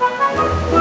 Música